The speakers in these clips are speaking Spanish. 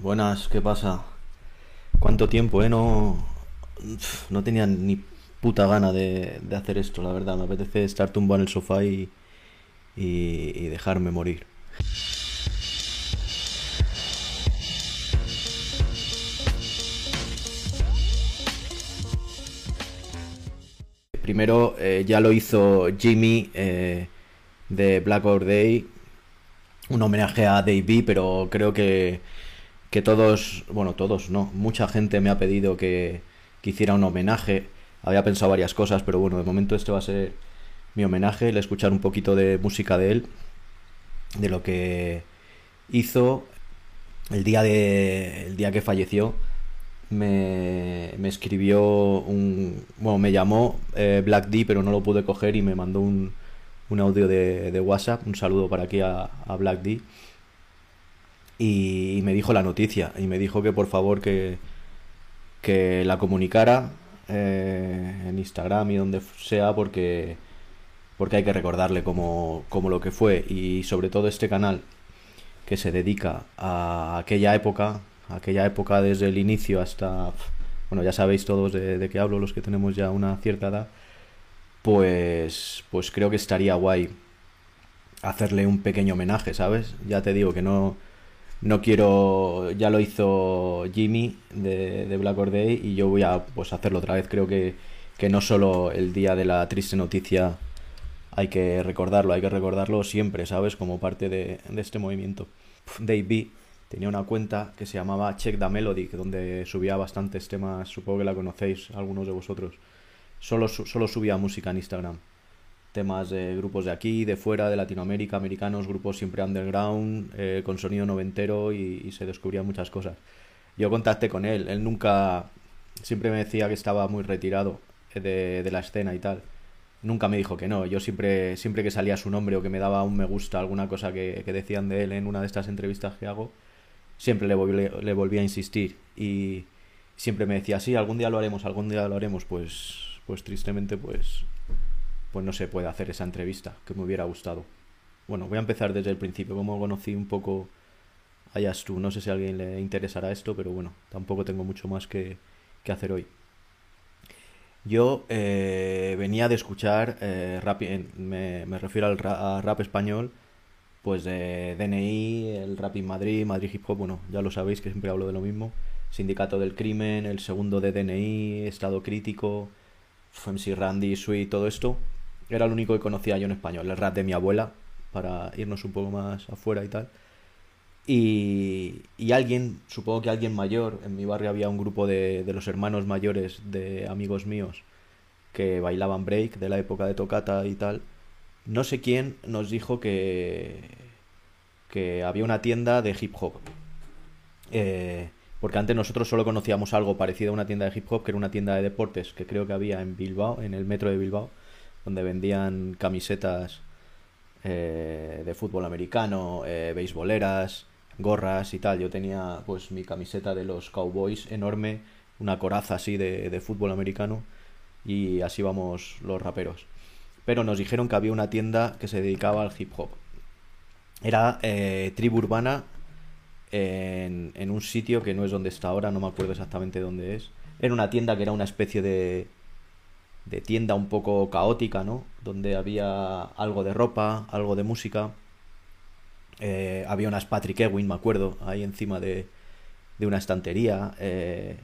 Buenas, ¿qué pasa? ¿Cuánto tiempo, eh? No, no tenía ni puta gana de, hacer esto, la verdad. Me apetece estar tumbado en el sofá y, y, y dejarme morir. Primero eh, ya lo hizo Jimmy eh, de Black Or Day, un homenaje a Dave pero creo que, que todos, bueno, todos no, mucha gente me ha pedido que, que hiciera un homenaje. Había pensado varias cosas, pero bueno, de momento este va a ser mi homenaje, el escuchar un poquito de música de él, de lo que hizo. El día de el día que falleció me, me escribió un bueno me llamó eh, Black D pero no lo pude coger y me mandó un, un audio de, de WhatsApp. Un saludo para aquí a, a Black D y, me dijo la noticia y me dijo que por favor que que la comunicara eh, en Instagram y donde sea porque porque hay que recordarle como, como lo que fue y sobre todo este canal que se dedica a aquella época, aquella época desde el inicio hasta, bueno, ya sabéis todos de, de qué hablo, los que tenemos ya una cierta edad, pues, pues creo que estaría guay hacerle un pequeño homenaje, ¿sabes? Ya te digo que no, no quiero, ya lo hizo Jimmy de, Black Or Day y yo voy a pues hacerlo otra vez, creo que, que no solo el día de la triste noticia hay que recordarlo, hay que recordarlo siempre, ¿sabes? Como parte de, de este movimiento. Dave B tenía una cuenta que se llamaba Check the Melody, donde subía bastantes temas, supongo que la conocéis algunos de vosotros. Solo, solo subía música en Instagram. Temas de grupos de aquí, de fuera, de Latinoamérica, americanos, grupos siempre underground, eh, con sonido noventero y, y se descubrían muchas cosas. Yo contacté con él, él nunca, siempre me decía que estaba muy retirado de, de la escena y tal nunca me dijo que no. Yo siempre, siempre que salía su nombre o que me daba un me gusta alguna cosa que, que decían de él en una de estas entrevistas que hago, siempre le, volví, le volví a insistir. Y siempre me decía, sí, algún día lo haremos, algún día lo haremos. Pues, pues tristemente, pues, pues no se puede hacer esa entrevista que me hubiera gustado. Bueno, voy a empezar desde el principio, como conocí un poco a Yastu. No sé si a alguien le interesará esto, pero bueno, tampoco tengo mucho más que, que hacer hoy. Yo eh, venía de escuchar eh, rap, me, me, refiero al a rap español, pues de DNI, el Rap in Madrid, Madrid Hip Hop, bueno, ya lo sabéis que siempre hablo de lo mismo. Sindicato del Crimen, el segundo de DNI, Estado Crítico, MC Randy, Sweet, todo esto. Era lo único que conocía yo en español, el rap de mi abuela, para irnos un poco más afuera y tal. Y, y, alguien, supongo que alguien mayor, en mi barrio había un grupo de, de, los hermanos mayores de amigos míos que bailaban break de la época de tocata y tal. No sé quién nos dijo que, que había una tienda de hip hop. Eh, porque antes nosotros solo conocíamos algo parecido a una tienda de hip hop, que era una tienda de deportes que creo que había en Bilbao, en el metro de Bilbao, donde vendían camisetas eh, de fútbol americano, eh, beisboleras, gorras y tal. Yo tenía pues mi camiseta de los Cowboys enorme, una coraza así de, de fútbol americano y así vamos los raperos. Pero nos dijeron que había una tienda que se dedicaba al hip hop. Era eh, tribu urbana en, en, un sitio que no es donde está ahora, no me acuerdo exactamente dónde es. Era una tienda que era una especie de, de tienda un poco caótica, ¿no? Donde había algo de ropa, algo de música eh, había unas Patrick Ewing, me acuerdo, ahí encima de, de una estantería. Eh,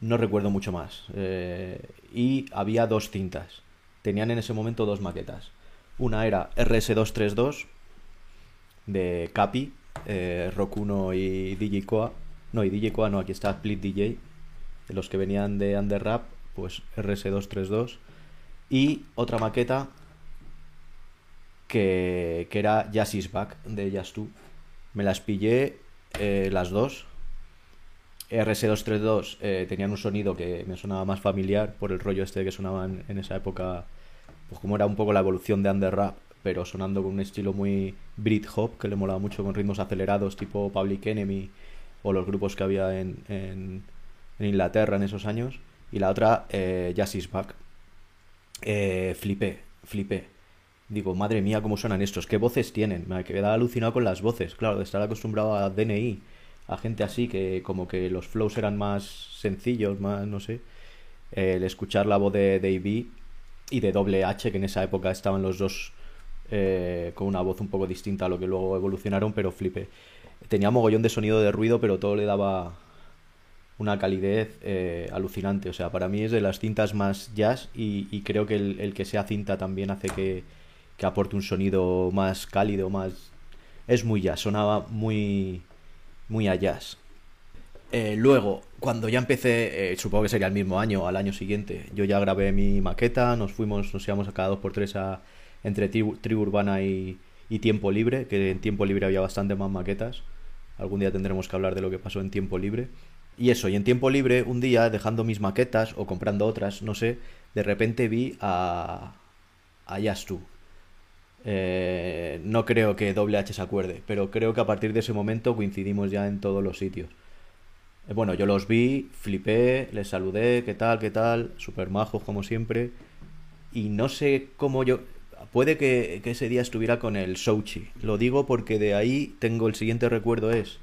no recuerdo mucho más. Eh, y había dos cintas. Tenían en ese momento dos maquetas. Una era RS232 de Capi, 1 y DJ Coa. No, y DJ Coa no, aquí está Split DJ. De los que venían de Under Rap, pues RS232. Y otra maqueta que, que era Jazz Back de Jazz 2. Me las pillé eh, las dos. RS232 eh, tenían un sonido que me sonaba más familiar por el rollo este que sonaban en esa época, pues como era un poco la evolución de under rap, pero sonando con un estilo muy Brit hop que le molaba mucho con ritmos acelerados tipo Public Enemy o los grupos que había en, en Inglaterra en esos años. Y la otra, eh, is Back. Eh, flipé, flipé digo, madre mía, cómo suenan estos, qué voces tienen. Me quedaba alucinado con las voces, claro, de estar acostumbrado a DNI, a gente así que como que los flows eran más sencillos, más, no sé, el escuchar la voz de Dave y de Doble H, que en esa época estaban los dos eh, con una voz un poco distinta a lo que luego evolucionaron, pero flipé. Tenía mogollón de sonido de ruido, pero todo le daba una calidez eh, alucinante. O sea, para mí es de las cintas más jazz y, creo que el, que sea cinta también hace que, aporte un sonido más cálido, más... Es muy jazz, sonaba muy, muy a jazz. Eh, luego, cuando ya empecé, eh, supongo que sería el mismo año, al año siguiente, yo ya grabé mi maqueta, nos fuimos, nos íbamos a cada dos por tres a, entre tribu, urbana y, tiempo libre, que en tiempo libre había bastante más maquetas. Algún día tendremos que hablar de lo que pasó en tiempo libre. Y eso, y en tiempo libre, un día, dejando mis maquetas o comprando otras, no sé, de repente vi a, a Yastu. Eh, no creo que Doble H se acuerde, pero creo que a partir de ese momento coincidimos ya en todos los sitios. Eh, bueno, yo los vi, flipé, les saludé, qué tal, qué tal, super majos como siempre. Y no sé cómo yo... Puede que, ese día estuviera con el Sochi. Lo digo porque de ahí tengo el siguiente recuerdo es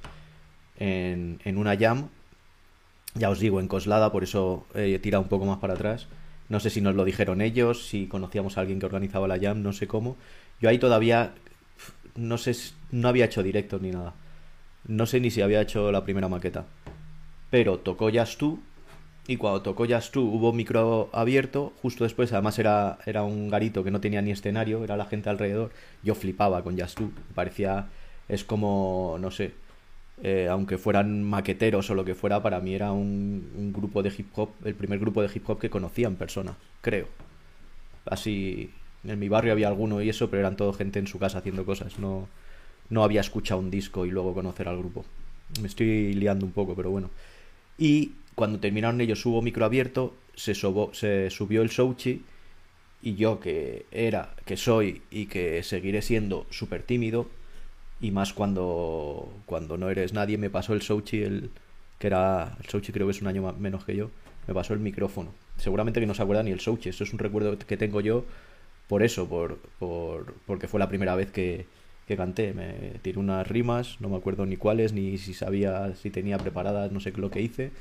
en, en una jam. Ya os digo, en Coslada, por eso he tirado un poco más para atrás. No sé si nos lo dijeron ellos, si conocíamos a alguien que organizaba la jam, no sé cómo. Yo ahí todavía no sé, no había hecho directos ni nada. No sé ni si había hecho la primera maqueta pero tocó Jazz Tú y cuando tocó Jazz Tú hubo micro abierto, justo después, además era, era un garito que no tenía ni escenario, era la gente alrededor, yo flipaba con Jazz Tú, parecía, es como, no sé, eh, aunque fueran maqueteros o lo que fuera, para mí era un, grupo de hip hop, el primer grupo de hip hop que conocía en persona, creo. Así, en mi barrio había alguno y eso, pero eran todo gente en su casa haciendo cosas, no, no había escuchado un disco y luego conocer al grupo. Me estoy liando un poco, pero bueno. Y cuando terminaron ellos hubo micro abierto, se, se subió el Souchi y yo que era, que soy y que seguiré siendo súper tímido y más cuando, cuando no eres nadie, me pasó el Souchi, el, que era, el Souchi creo que es un año menos que yo, me pasó el micrófono. Seguramente que no se acuerda ni el Souchi, eso es un recuerdo que tengo yo por eso, por, por, porque fue la primera vez que, que canté. Me tiré unas rimas, no me acuerdo ni cuáles, ni si sabía, si tenía preparadas, no sé lo que hice,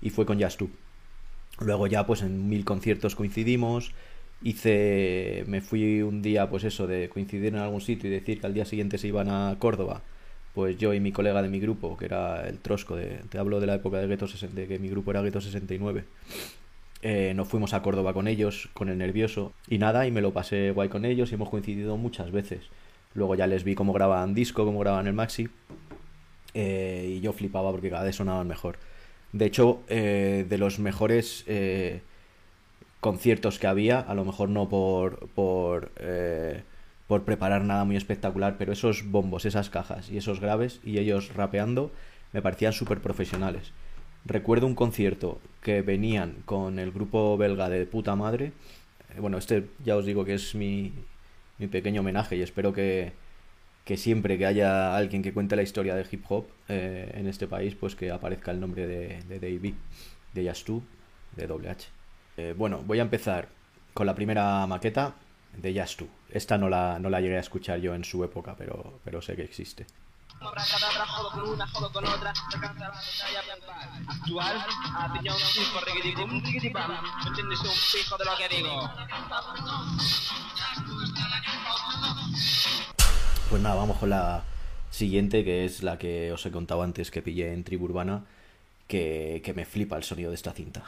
y fue con Jazz Luego ya pues en mil conciertos coincidimos, hice, me fui un día pues eso, de coincidir en algún sitio y decir que al día siguiente se iban a Córdoba, pues yo y mi colega de mi grupo, que era el Trosco, de, te hablo de la época de, Gueto, de que mi grupo era Gueto 69, eh, nos fuimos a Córdoba con ellos, con el nervioso, y nada, y me lo pasé guay con ellos y hemos coincidido muchas veces. Luego ya les vi cómo grababan disco, cómo grababan el maxi. Eh, y yo flipaba porque cada vez sonaban mejor. De hecho, eh, de los mejores eh, conciertos que había, a lo mejor no por, por, por preparar nada muy espectacular, pero esos bombos, esas cajas y esos graves y ellos rapeando me parecían súper profesionales. Recuerdo un concierto que venían con el grupo belga de puta madre. Bueno, este ya os digo que es mi, mi pequeño homenaje y espero que, que siempre que haya alguien que cuente la historia de hip hop eh, en este país, pues que aparezca el nombre de, de Davey, de Yastu, de WH. Eh, bueno, voy a empezar con la primera maqueta de Yastu. Esta no la, no la llegué a escuchar yo en su época, pero, pero sé que existe. Pues nada, vamos con la siguiente, que es la que os he contado antes que pillé en Tribu Urbana, que, que me flipa el sonido de esta cinta.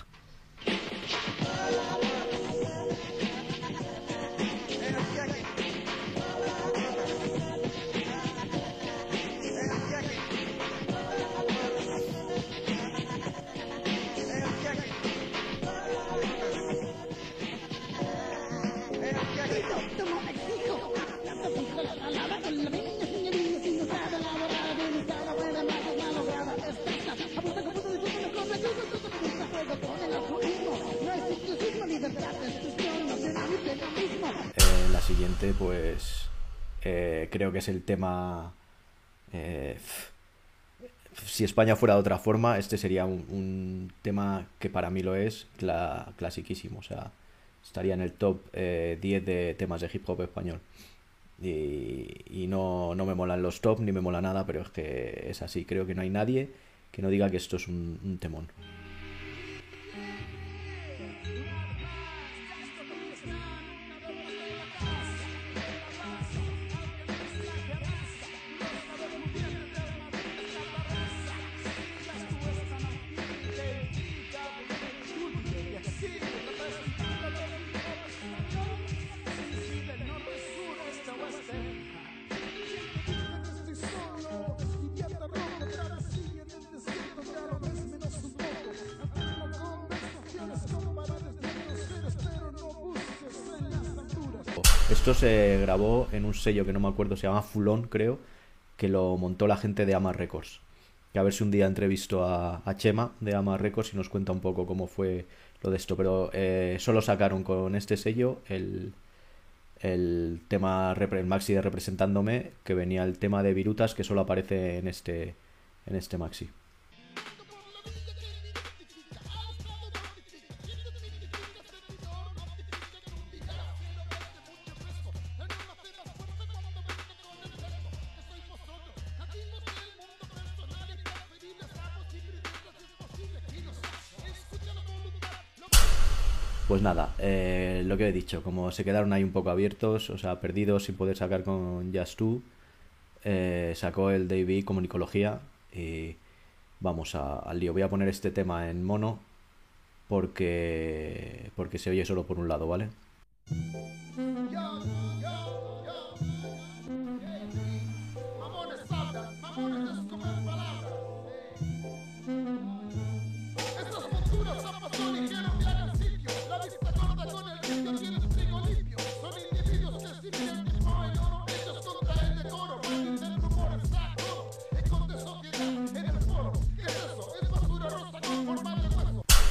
Eh, pues eh, creo que es el tema. Eh, si España fuera de otra forma, este sería un, tema que para mí lo es cla clasiquísimo. O sea, estaría en el top 10 de temas de hip hop español. Y, no, no, me molan los top ni me mola nada, pero es que es así. Creo que no hay nadie que no diga que esto es un, un temón. Esto se grabó en un sello que no me acuerdo, se llama Fulón, creo, que lo montó la gente de Ama Records. Que a ver si un día entrevisto a, Chema de Ama Records y nos cuenta un poco cómo fue lo de esto. Pero eh, solo sacaron con este sello el, el tema, el maxi de representándome, que venía el tema de Virutas, que solo aparece en este, en este maxi. Pues nada, eh, lo que he dicho, como se quedaron ahí un poco abiertos, o sea, perdidos sin poder sacar con Just 2, eh, sacó el Davey Comunicología y vamos al lío. Voy a poner este tema en mono porque, porque se oye solo por un lado, ¿vale?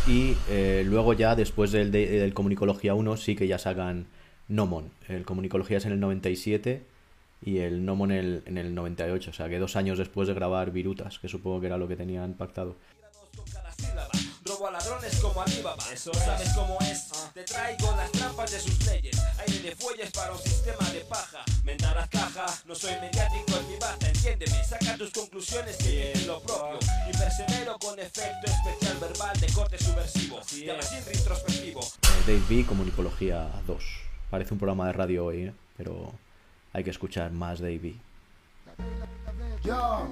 Y eh, luego ya, después del, del Comunicología 1, sí que ya sacan Nomon. El Comunicología es en el 97 y el Nomon el, en el 98. O sea, que dos años después de grabar Virutas, que supongo que era lo que tenían pactado. Como Alibaba. Eso sabes cómo es. Te traigo las trampas de sus leyes. Aire de fuelles para un sistema de paja. Mentarás caja. No soy mediático en mi baza. Entiéndeme. Saca tus conclusiones que es lo propio. Y con efecto especial verbal de corte subversivo. Y así retrospectivo. Eh, Dave B, Comunicología 2. Parece un programa de radio hoy, ¿eh? pero hay que escuchar más Dave B. Yo,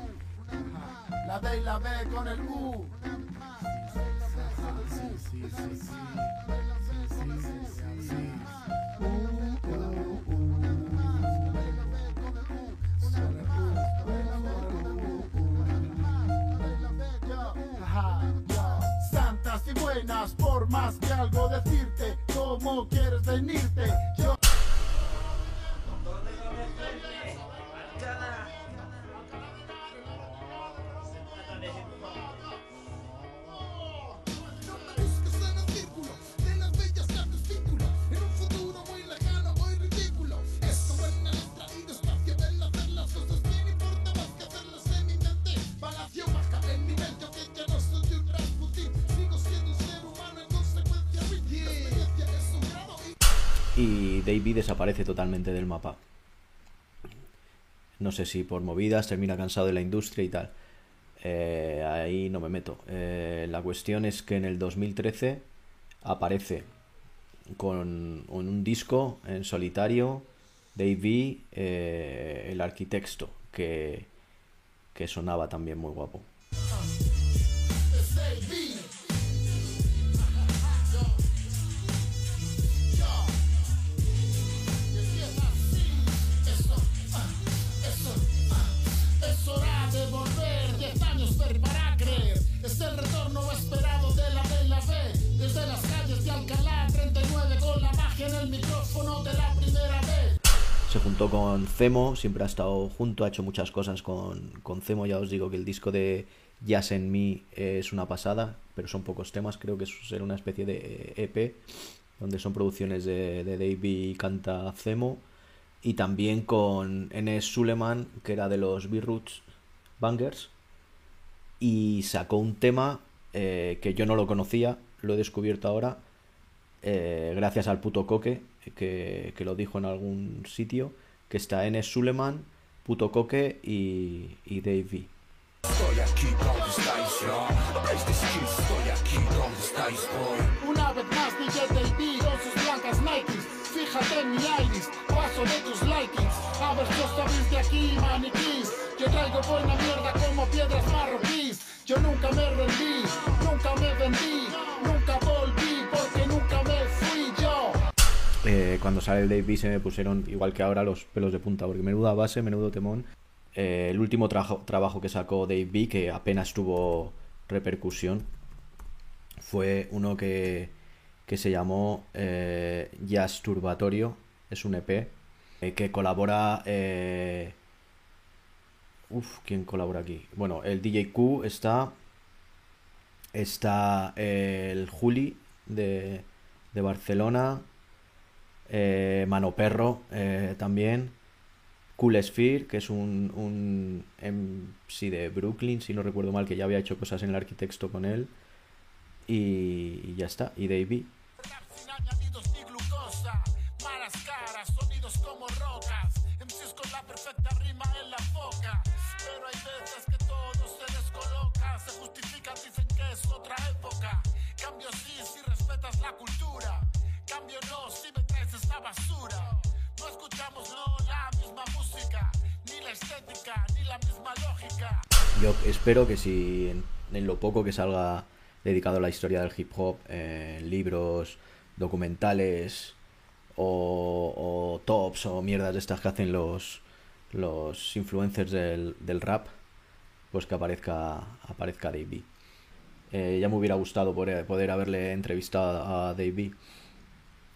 la D y la B con el U. Santas y buenas, por más que algo decirte, ¿cómo quieres venirte? Y desaparece totalmente del mapa. No sé si por movidas termina cansado de la industria y tal. Eh, ahí no me meto. Eh, la cuestión es que en el 2013 aparece con, un disco en solitario Dave eh, el arquitecto, que sonaba también muy guapo. Se juntó con Cemo, siempre ha estado junto, ha hecho muchas cosas con, con Cemo. Ya os digo que el disco de Jazz en Me es una pasada, pero son pocos temas. Creo que será una especie de EP, donde son producciones de, de Dave y canta Cemo. Y también con Enes Suleman, que era de los B-Roots Bangers. Y sacó un tema eh, que yo no lo conocía, lo he descubierto ahora, eh, gracias al puto Coque, que, lo dijo en algún sitio, que está Enes Suleman, Puto Coque y, y Dave V. Estoy aquí donde estáis yo Este skill estoy aquí donde estáis hoy Una vez más DJ Davey con sus blancas Nikes. Fíjate en mi iris, paso de tus likings. A ver si os sabéis de aquí, maniquís. Yo traigo buena mierda como piedras marroquíes Yo nunca me rendí, nunca me vendí Nunca volví porque nunca me fui yo Eh, cuando sale el Dave V se me pusieron, igual que ahora, los pelos de punta, porque menuda base, menudo temón. Eh, el último trabajo que sacó Dave V, que apenas tuvo repercusión, fue uno que, que se llamó eh, Jazz Turbatorio, es un EP, eh, que colabora... eh, Uf, ¿quién colabora aquí? Bueno, el DJ Q está... Está el Juli de, Barcelona, eh, Mano Perro eh, también, Cool Sphere, que es un, un MC de Brooklyn, si no recuerdo mal, que ya había hecho cosas en el arquitecto con él, y, y ya está, y Davey. La cultura. Cambio no si me traes esta basura. No escuchamos no la misma música Ni la estética, ni la misma lógica. Yo espero que si en, en lo poco que salga dedicado a la historia del hip hop, eh, libros, documentales o, o tops o mierdas de estas que hacen los, los influencers del, del rap, pues que aparezca, aparezca Dave B. Eh, ya me hubiera gustado poder, poder haberle entrevistado a Dave B.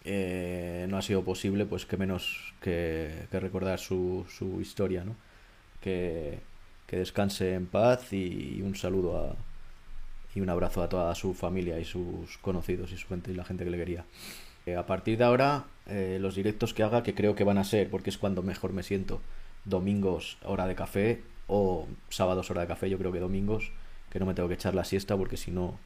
Eh, no ha sido posible, pues que menos que, recordar su, historia, ¿no? Que, que descanse en paz y un saludo a, y un abrazo a toda su familia y sus conocidos y su gente y la gente que le quería. Eh, a partir de ahora, eh, los directos que haga, que creo que van a ser, porque es cuando mejor me siento, domingos hora de café o sábados hora de café, yo creo que domingos, que no me tengo que echar la siesta porque si no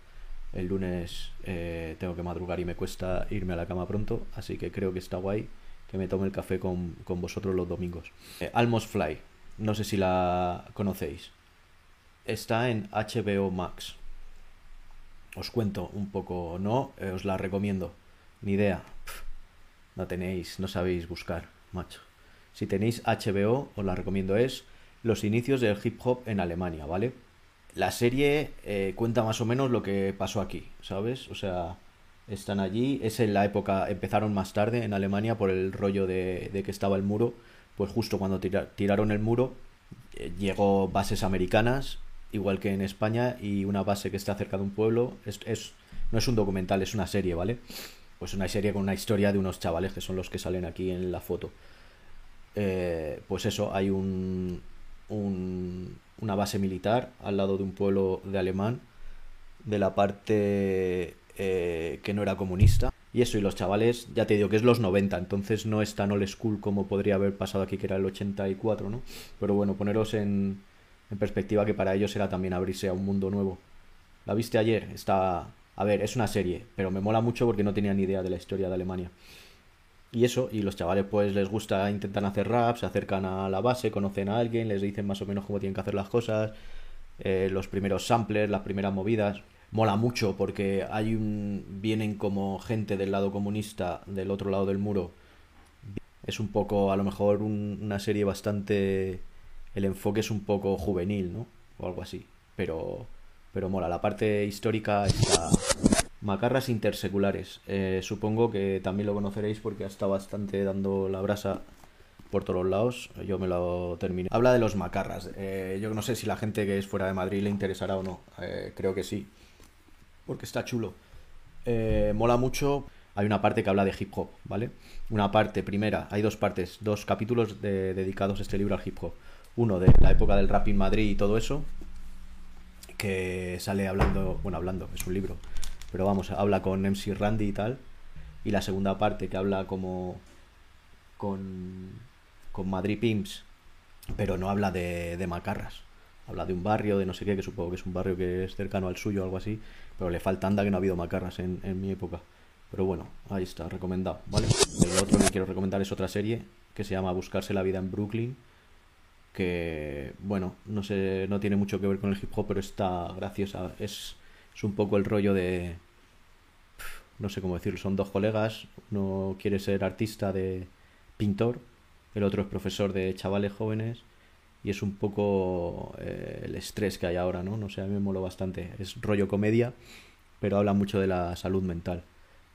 el lunes eh, tengo que madrugar y me cuesta irme a la cama pronto, así que creo que está guay que me tome el café con, con vosotros los domingos. Eh, Almost Fly, no sé si la conocéis. Está en HBO Max. Os cuento un poco, no, eh, os la recomiendo. Ni idea. Pf, no tenéis, no sabéis buscar, macho. Si tenéis HBO, os la recomiendo. Es los inicios del hip hop en Alemania, ¿vale? La serie eh, cuenta más o menos lo que pasó aquí, ¿sabes? O sea, están allí. Es en la época, empezaron más tarde en Alemania por el rollo de, de que estaba el muro. Pues justo cuando tira- tiraron el muro, eh, llegó bases americanas, igual que en España, y una base que está cerca de un pueblo. Es, es- no es un documental, es una serie, ¿vale? Pues una serie con una historia de unos chavales que son los que salen aquí en la foto. Eh, pues eso, hay un, un- una base militar al lado de un pueblo de alemán, de la parte eh, que no era comunista. Y eso, y los chavales, ya te digo que es los 90, entonces no es tan old school como podría haber pasado aquí, que era el 84, ¿no? Pero bueno, poneros en, en perspectiva que para ellos era también abrirse a un mundo nuevo. ¿La viste ayer? Está... A ver, es una serie, pero me mola mucho porque no tenía ni idea de la historia de Alemania. Y eso, y los chavales pues les gusta, intentan hacer rap, se acercan a la base, conocen a alguien, les dicen más o menos cómo tienen que hacer las cosas, eh, los primeros samplers, las primeras movidas. Mola mucho porque hay un... vienen como gente del lado comunista, del otro lado del muro. Es un poco, a lo mejor, un- una serie bastante... El enfoque es un poco juvenil, ¿no? O algo así. Pero, pero mola. La parte histórica está... Macarras interseculares. Eh, supongo que también lo conoceréis porque ha estado bastante dando la brasa por todos lados. Yo me lo terminé. Habla de los macarras. Eh, yo no sé si la gente que es fuera de Madrid le interesará o no. Eh, creo que sí. Porque está chulo. Mola mucho. Hay una parte que habla de hip hop, ¿vale? Una parte primera, hay dos partes, dos capítulos de- dedicados a este libro al hip hop. Uno de la época del rap en Madrid y todo eso, que sale hablando, bueno, hablando, es un libro, pero vamos, habla con MC Randy y tal. Y la segunda parte que habla como con, con Madrid Pimps, pero no habla de, de macarras. Habla de un barrio, de no sé qué, que supongo que es un barrio que es cercano al suyo o algo así, pero le falta anda que no ha habido macarras en, en mi época. Pero bueno, ahí está, recomendado, ¿vale? El otro que quiero recomendar es otra serie que se llama Buscarse la vida en Brooklyn, que bueno, no sé, no tiene mucho que ver con el hip hop, pero está graciosa. Es, es un poco el rollo de no sé cómo decirlo, son dos colegas, uno quiere ser artista de pintor, el otro es profesor de chavales jóvenes y es un poco eh, el estrés que hay ahora, ¿no? No sé, a mí me moló bastante. Es rollo comedia, pero habla mucho de la salud mental.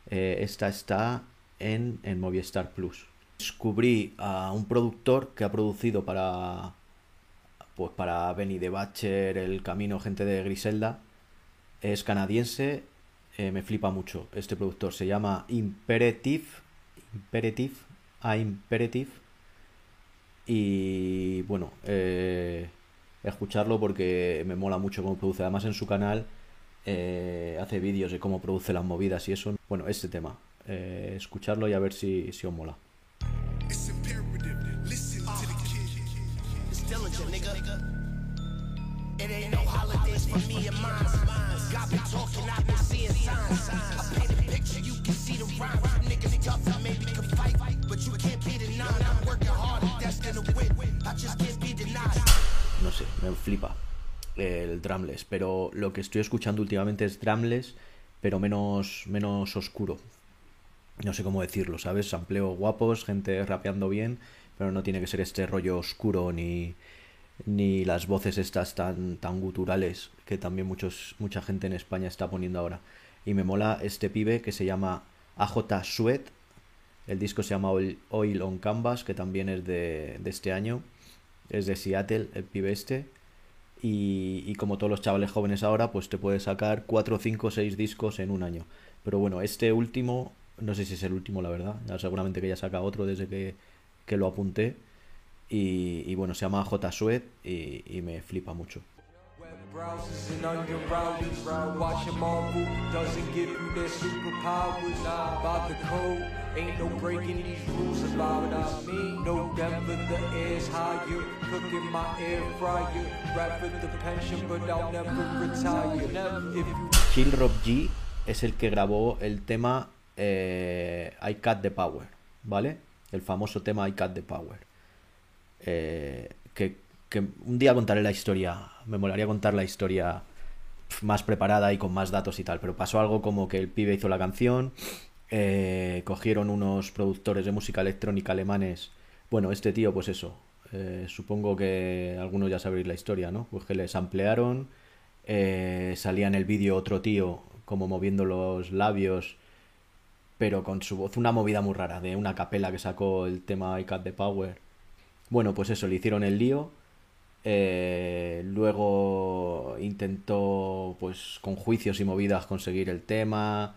Eh, esta está en, en Movistar Plus. Descubrí a un productor que ha producido para pues para Benny de Bacher, El Camino, gente de Griselda. Es canadiense eh, me flipa mucho este productor. Se llama Imperative. Imperative. A Imperative. Y bueno, eh, escucharlo porque me mola mucho cómo produce. Además en su canal eh, hace vídeos de cómo produce las movidas y eso. Bueno, este tema. Escucharlo y a ver si, si os mola. No holidays. No sé, me flipa el drumless, pero lo que estoy escuchando últimamente es drumless, pero menos, menos oscuro. No sé cómo decirlo, ¿sabes? Sampleos guapos, gente rapeando bien, pero no tiene que ser este rollo oscuro ni, ni las voces estas tan, tan guturales que también muchos, mucha gente en España está poniendo ahora. Y me mola este pibe que se llama AJ Sweat. El disco se llama Oil, on Canvas, que también es de, de este año. Es de Seattle, el pibe este. Y, y como todos los chavales jóvenes ahora, pues te puede sacar 4, 5, 6 discos en un año. Pero bueno, este último, no sé si es el último, la verdad. Seguramente que ya saca otro desde que, que lo apunté. Y, y bueno, se llama J Sweat y, y me flipa mucho. Chill Rob G es el que grabó el tema eh, I Cut the Power, ¿vale? El famoso tema I Cut the Power. Eh, que, un día contaré la historia, me molaría contar la historia más preparada y con más datos y tal, pero pasó algo como que el pibe hizo la canción, eh, cogieron unos productores de música electrónica alemanes, bueno, este tío pues eso, eh, supongo que algunos ya sabréis la historia, ¿no? Pues que les ampliaron, salía en el vídeo otro tío como moviendo los labios, pero con su voz, una movida muy rara, de una capela que sacó el tema I Cut the Power. Bueno, pues eso, le hicieron el lío. eh, luego intentó, pues, con juicios y movidas conseguir el tema.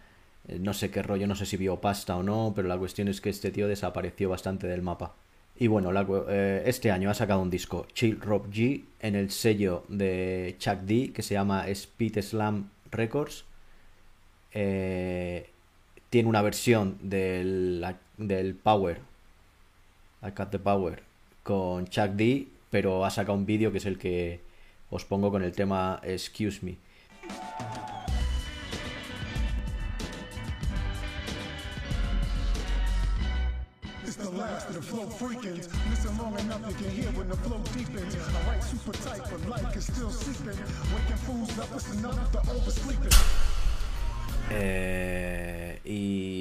eh, no sé qué rollo, no sé si vio pasta o no, pero la cuestión es que este tío desapareció bastante del mapa. Y bueno, eh, este año ha sacado un disco, Chill Rob G, en el sello de Chuck D, que se llama Speed Slam Records. Tiene una versión del, del Power, I Cut the Power, con Chuck D, pero ha sacado un vídeo que es el que os pongo con el tema Excuse Me.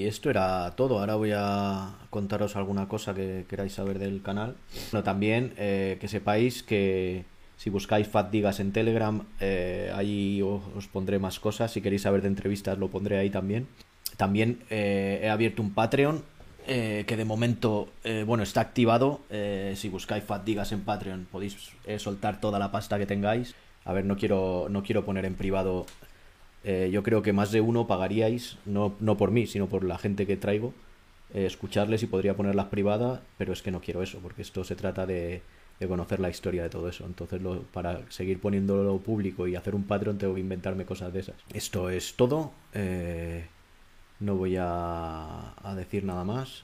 Esto era todo. Ahora voy a contaros alguna cosa que queráis saber del canal. Bueno, también eh, que sepáis que si buscáis Fat Digas en Telegram, eh, ahí os, pondré más cosas. Si queréis saber de entrevistas, lo pondré ahí también. También eh, he abierto un Patreon eh, que de momento, bueno, está activado. Si buscáis Fat Digas en Patreon, podéis soltar toda la pasta que tengáis. A ver, no quiero, no quiero poner en privado eh, yo creo que más de uno pagaríais, no, no por mí, sino por la gente que traigo, eh, escucharles y podría ponerlas privadas, pero es que no quiero eso, porque esto se trata de, de conocer la historia de todo eso. Entonces, lo- para seguir poniéndolo público y hacer un Patreon, tengo que inventarme cosas de esas. Esto es todo. eh, no voy a decir nada más.